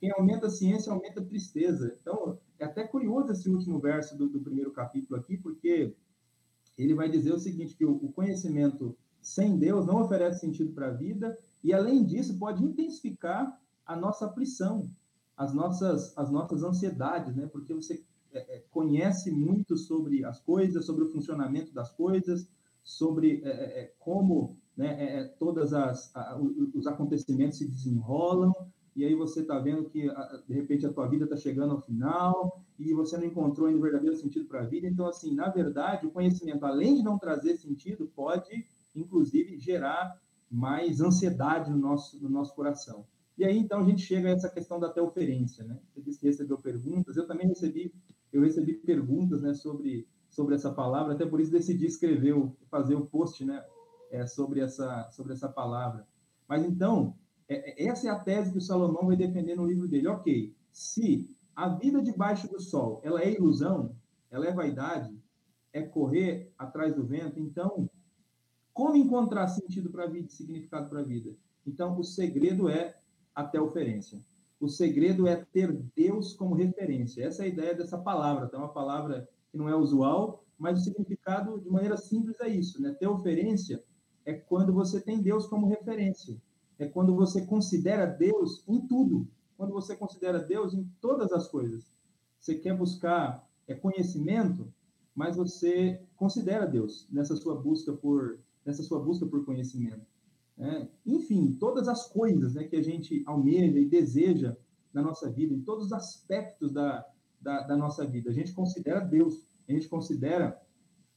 quem aumenta a ciência aumenta a tristeza. Então é até curioso esse último verso do, do primeiro capítulo aqui porque ele vai dizer o seguinte que o, o conhecimento sem Deus não oferece sentido para a vida e além disso pode intensificar a nossa aflição, as nossas, as nossas ansiedades, né? Porque você é, é conhece muito sobre as coisas, sobre o funcionamento das coisas, sobre é, é, é como né, é, todas as a, os acontecimentos se desenrolam e aí você está vendo que de repente a tua vida está chegando ao final e você não encontrou ainda o verdadeiro sentido para a vida. Então assim, na verdade, o conhecimento além de não trazer sentido pode inclusive gerar mais ansiedade no nosso no nosso coração. E aí, então, a gente chega a essa questão da teoferência, né? Você disse que recebeu perguntas, eu também recebi, eu recebi perguntas, né, sobre, sobre essa palavra, até por isso decidi escrever, fazer o post, né, é, sobre, essa, sobre essa palavra. Mas, então, é, é, essa é a tese que o Salomão vai defender no livro dele. Ok, se a vida debaixo do sol, ela é ilusão, ela é vaidade, é correr atrás do vento, então, como encontrar sentido para a vida, significado para a vida? Então, o segredo é até oferência. O segredo é ter Deus como referência. Essa é a ideia dessa palavra. Tá? É uma palavra que não é usual, mas o significado, de maneira simples, é isso. Né? Ter oferência é quando você tem Deus como referência. é quando você considera Deus em tudo, quando você considera Deus em todas as coisas. Você quer buscar é, conhecimento, mas você considera Deus nessa sua busca por nessa sua busca por conhecimento. É, enfim, todas as coisas né, que a gente almeja e deseja na nossa vida, em todos os aspectos da, da, da nossa vida, a gente considera Deus, a gente considera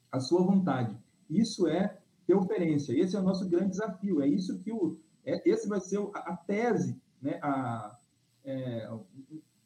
a sua vontade. Isso é ter oferência. Esse é o nosso grande desafio. É isso que o, é, esse vai ser a, a tese, né, a, é,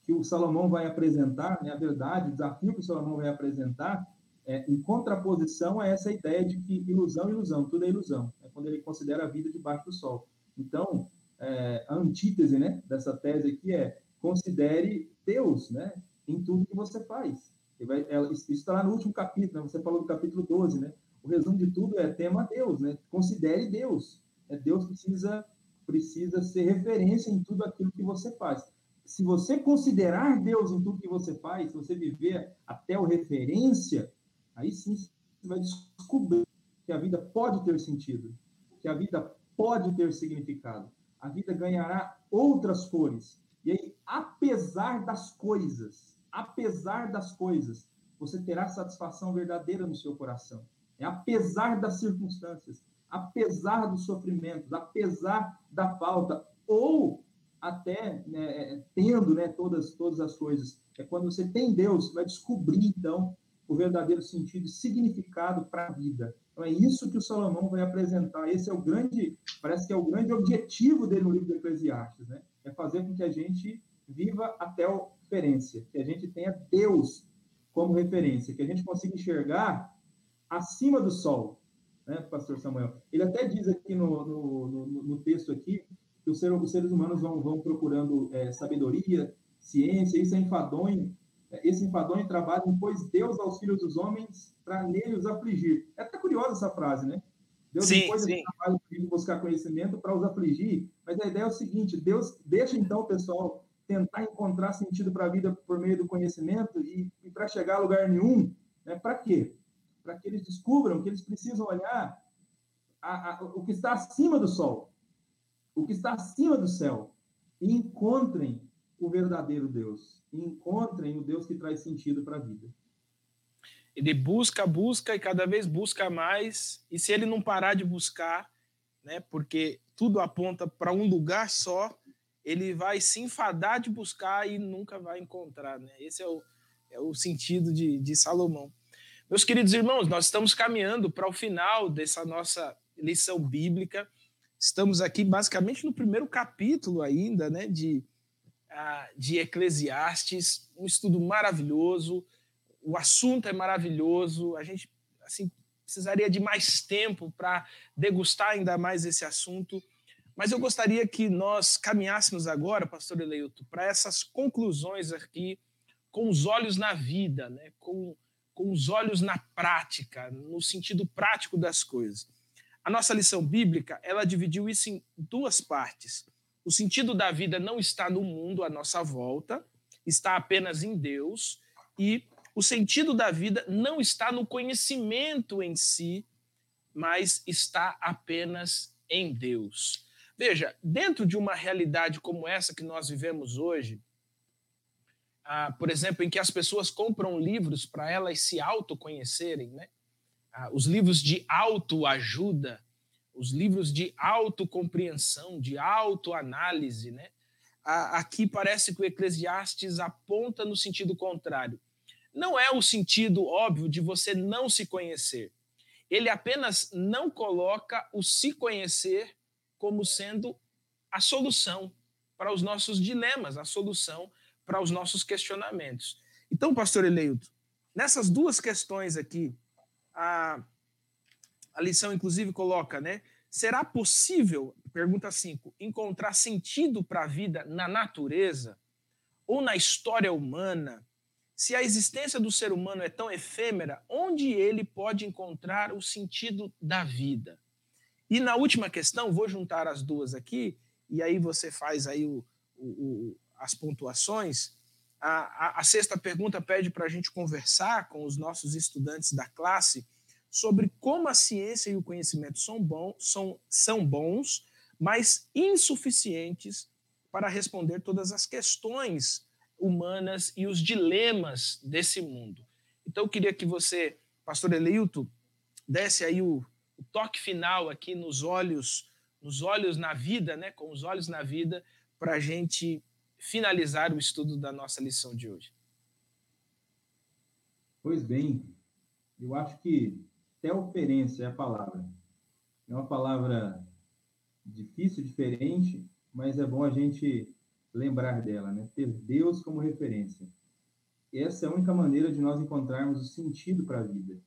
que o Salomão vai apresentar, né, a verdade, o desafio que o Salomão vai apresentar, é, em contraposição a essa ideia de que ilusão, ilusão, tudo é ilusão. É quando ele considera a vida debaixo do sol. Então, é, a antítese né, dessa tese aqui é considere Deus né, em tudo que você faz. Vai, ela, isso está lá no último capítulo, né, você falou do capítulo 12, né? O resumo de tudo é tema Deus, né? Considere Deus. É, Deus precisa, precisa ser referência em tudo aquilo que você faz se você considerar Deus em tudo que você faz, se você viver até o referência, aí sim você vai descobrir que a vida pode ter sentido, que a vida pode ter significado. A vida ganhará outras cores. E aí, apesar das coisas, apesar das coisas, você terá satisfação verdadeira no seu coração. É apesar das circunstâncias, apesar dos sofrimentos, apesar da falta, ou até né, é, tendo né, todas, todas as coisas. É quando você tem Deus, você vai descobrir, então, o verdadeiro sentido e significado para a vida. Então, é isso que o Salomão vai apresentar. Esse é o grande, parece que é o grande objetivo dele no livro do Eclesiastes, né? É fazer com que a gente viva até a referência, que a gente tenha Deus como referência, que a gente consiga enxergar acima do sol, né, pastor Samuel? Ele até diz aqui no, no, no, no texto aqui, que os, seres, os seres humanos vão, vão procurando é, sabedoria, ciência, isso é enfadonho, é, esse enfadonho trabalha, pois Deus aos filhos dos homens para nele os afligir. É até curiosa essa frase, né? Deus sim, depois sim. trabalha para buscar conhecimento para os afligir, mas a ideia é o seguinte, Deus deixa então o pessoal tentar encontrar sentido para a vida por meio do conhecimento e, e para chegar a lugar nenhum, né? Para quê? Para que eles descubram que eles precisam olhar a, a, o que está acima do sol, o que está acima do céu, e encontrem o verdadeiro Deus, e encontrem o Deus que traz sentido para a vida. Ele busca, busca e cada vez busca mais, e se ele não parar de buscar, né, porque tudo aponta para um lugar só, ele vai se enfadar de buscar e nunca vai encontrar. Né? Esse é o, é o sentido de, de Salomão. Meus queridos irmãos, nós estamos caminhando para o final dessa nossa lição bíblica. Estamos aqui basicamente no primeiro capítulo ainda, né, de, uh, de Eclesiastes, um estudo maravilhoso, o assunto é maravilhoso, a gente assim precisaria de mais tempo para degustar ainda mais esse assunto, mas eu gostaria que nós caminhássemos agora, pastor Eleito, para essas conclusões aqui com os olhos na vida, né, com, com os olhos na prática, no sentido prático das coisas. A nossa lição bíblica, ela dividiu isso em duas partes. O sentido da vida não está no mundo à nossa volta, está apenas em Deus, e o sentido da vida não está no conhecimento em si, mas está apenas em Deus. Veja, dentro de uma realidade como essa que nós vivemos hoje, ah, por exemplo, em que as pessoas compram livros para elas se autoconhecerem, né? Ah, os livros de autoajuda, os livros de autocompreensão, de autoanálise, né? Aqui parece que o Eclesiastes aponta no sentido contrário. Não é o sentido óbvio de você não se conhecer. Ele apenas não coloca o se conhecer como sendo a solução para os nossos dilemas, a solução os nossos questionamentos. Então, pastor Eleito, nessas duas questões aqui, a, a lição, inclusive, coloca, né? Será possível, pergunta 5, encontrar sentido para a vida na natureza ou na história humana? Se a existência do ser humano é tão efêmera, onde ele pode encontrar o sentido da vida? E na última questão, vou juntar as duas aqui, e aí você faz aí o, o, as pontuações. A, a, a sexta pergunta pede para a gente conversar com os nossos estudantes da classe sobre como a ciência e o conhecimento são, bom, são, são bons, mas insuficientes para responder todas as questões humanas e os dilemas desse mundo. Então, eu queria que você, pastor Eleilton, desse aí o, o toque final aqui nos olhos, nos olhos na vida, né? Com os olhos na vida, para a gente finalizar o estudo da nossa lição de hoje. Pois bem, eu acho que teoferência é a palavra. É uma palavra difícil, diferente, mas é bom a gente lembrar dela, né? Ter Deus como referência. Essa é a única maneira de nós encontrarmos o sentido para a vida.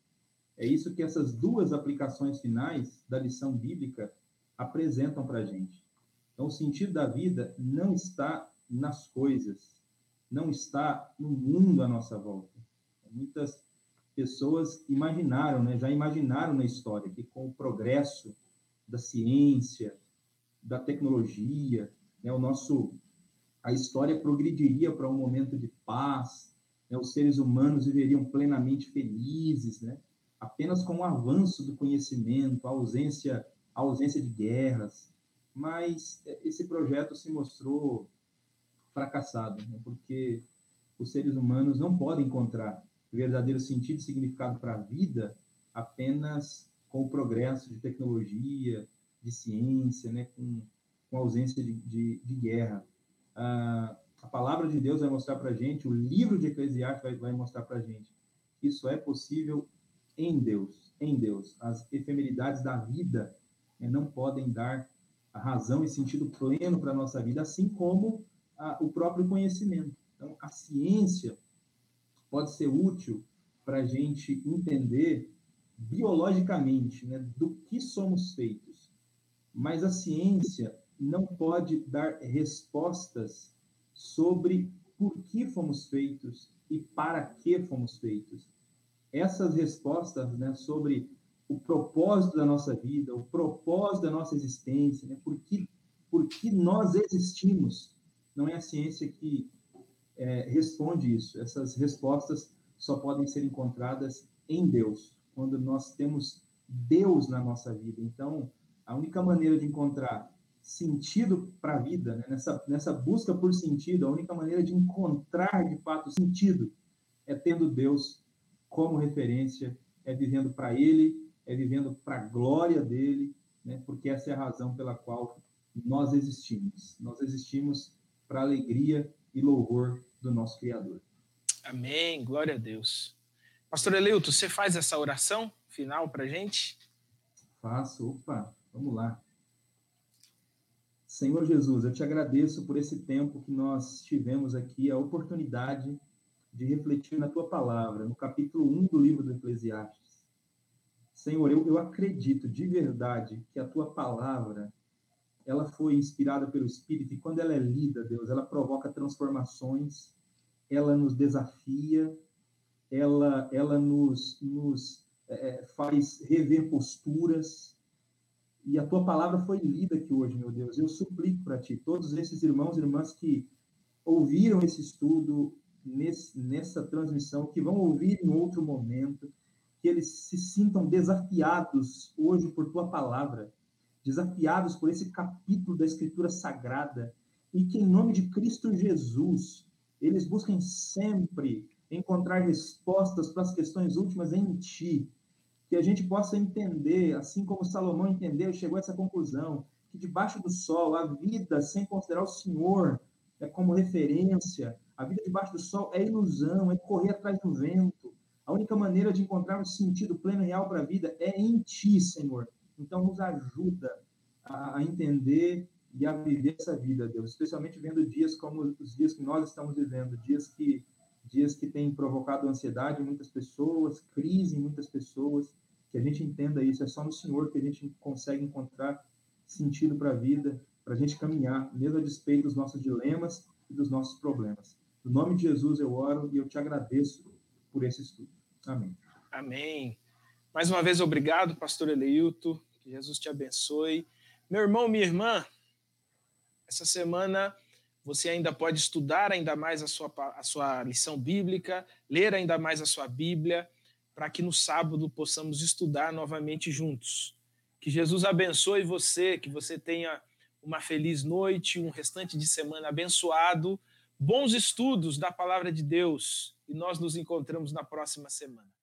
É isso que essas duas aplicações finais da lição bíblica apresentam para a gente. Então, o sentido da vida não está nas coisas, não está no mundo à nossa volta. Muitas pessoas imaginaram, né, já imaginaram na história que com o progresso da ciência, da tecnologia, né, o nosso a história progrediria para um momento de paz, né, os seres humanos viveriam plenamente felizes, né, apenas com o avanço do conhecimento, a ausência a ausência de guerras, mas esse projeto se mostrou fracassado, né, porque os seres humanos não podem encontrar verdadeiro sentido e significado para a vida apenas com o progresso de tecnologia, de ciência, né, com, com ausência de, de, de guerra. Ah, a palavra de Deus vai mostrar para a gente, o livro de Eclesiastes vai, vai mostrar para a gente, isso é possível em Deus, em Deus. As efemeridades da vida né, não podem dar razão e sentido pleno para a nossa vida, assim como a, o próprio conhecimento. Então, a ciência pode ser útil para a gente entender biologicamente né, do que somos feitos. Mas a ciência não pode dar respostas sobre por que fomos feitos e para que fomos feitos. Essas respostas né, sobre o propósito da nossa vida, o propósito da nossa existência, né, por, que, por que nós existimos, não é a ciência que é, responde isso. Essas respostas só podem ser encontradas em Deus, quando nós temos Deus na nossa vida. Então, a única maneira de encontrar sentido para a vida, né? nessa, nessa busca por sentido, a única maneira de encontrar de fato sentido é tendo Deus como referência, é vivendo para Ele, é vivendo para a glória dele, né? porque essa é a razão pela qual nós existimos. Nós existimos para alegria e louvor do nosso Criador. Amém, glória a Deus. Pastor Eleuto, você faz essa oração final para a gente? Faço, opa, vamos lá. Senhor Jesus, eu te agradeço por esse tempo que nós tivemos aqui, a oportunidade de refletir na tua palavra, no capítulo 1 do livro do Eclesiastes. Senhor, eu, eu acredito de verdade que a tua palavra ela foi inspirada pelo Espírito e quando ela é lida, Deus, ela provoca transformações, ela nos desafia, ela, ela nos, nos é, é, faz rever posturas. E a tua palavra foi lida aqui hoje, meu Deus. Eu suplico para ti, todos esses irmãos e irmãs que ouviram esse estudo nesse, nessa transmissão, que vão ouvir em outro momento, que eles se sintam desafiados hoje por tua palavra desafiados por esse capítulo da Escritura Sagrada, e que, em nome de Cristo Jesus, eles busquem sempre encontrar respostas para as questões últimas em Ti, que a gente possa entender, assim como Salomão entendeu, chegou a essa conclusão, que debaixo do sol, a vida sem considerar o Senhor é como referência, a vida debaixo do sol é ilusão, é correr atrás do vento. A única maneira de encontrar um sentido pleno e real para a vida é em Ti, Senhor. Então, nos ajuda a, entender e a viver essa vida, Deus, especialmente vendo dias como os dias que nós estamos vivendo, dias que dias que têm provocado ansiedade em muitas pessoas, crise em muitas pessoas, que a gente entenda isso, é só no Senhor que a gente consegue encontrar sentido para a vida, para a gente caminhar, mesmo a despeito dos nossos dilemas e dos nossos problemas. No nome de Jesus eu oro e eu te agradeço por esse estudo. Amém. Amém. Mais uma vez, obrigado, pastor Eleilton. Que Jesus te abençoe. Meu irmão, minha irmã, essa semana você ainda pode estudar ainda mais a sua, a sua lição bíblica, ler ainda mais a sua Bíblia, para que no sábado possamos estudar novamente juntos. Que Jesus abençoe você, que você tenha uma feliz noite, um restante de semana abençoado, bons estudos da palavra de Deus e nós nos encontramos na próxima semana.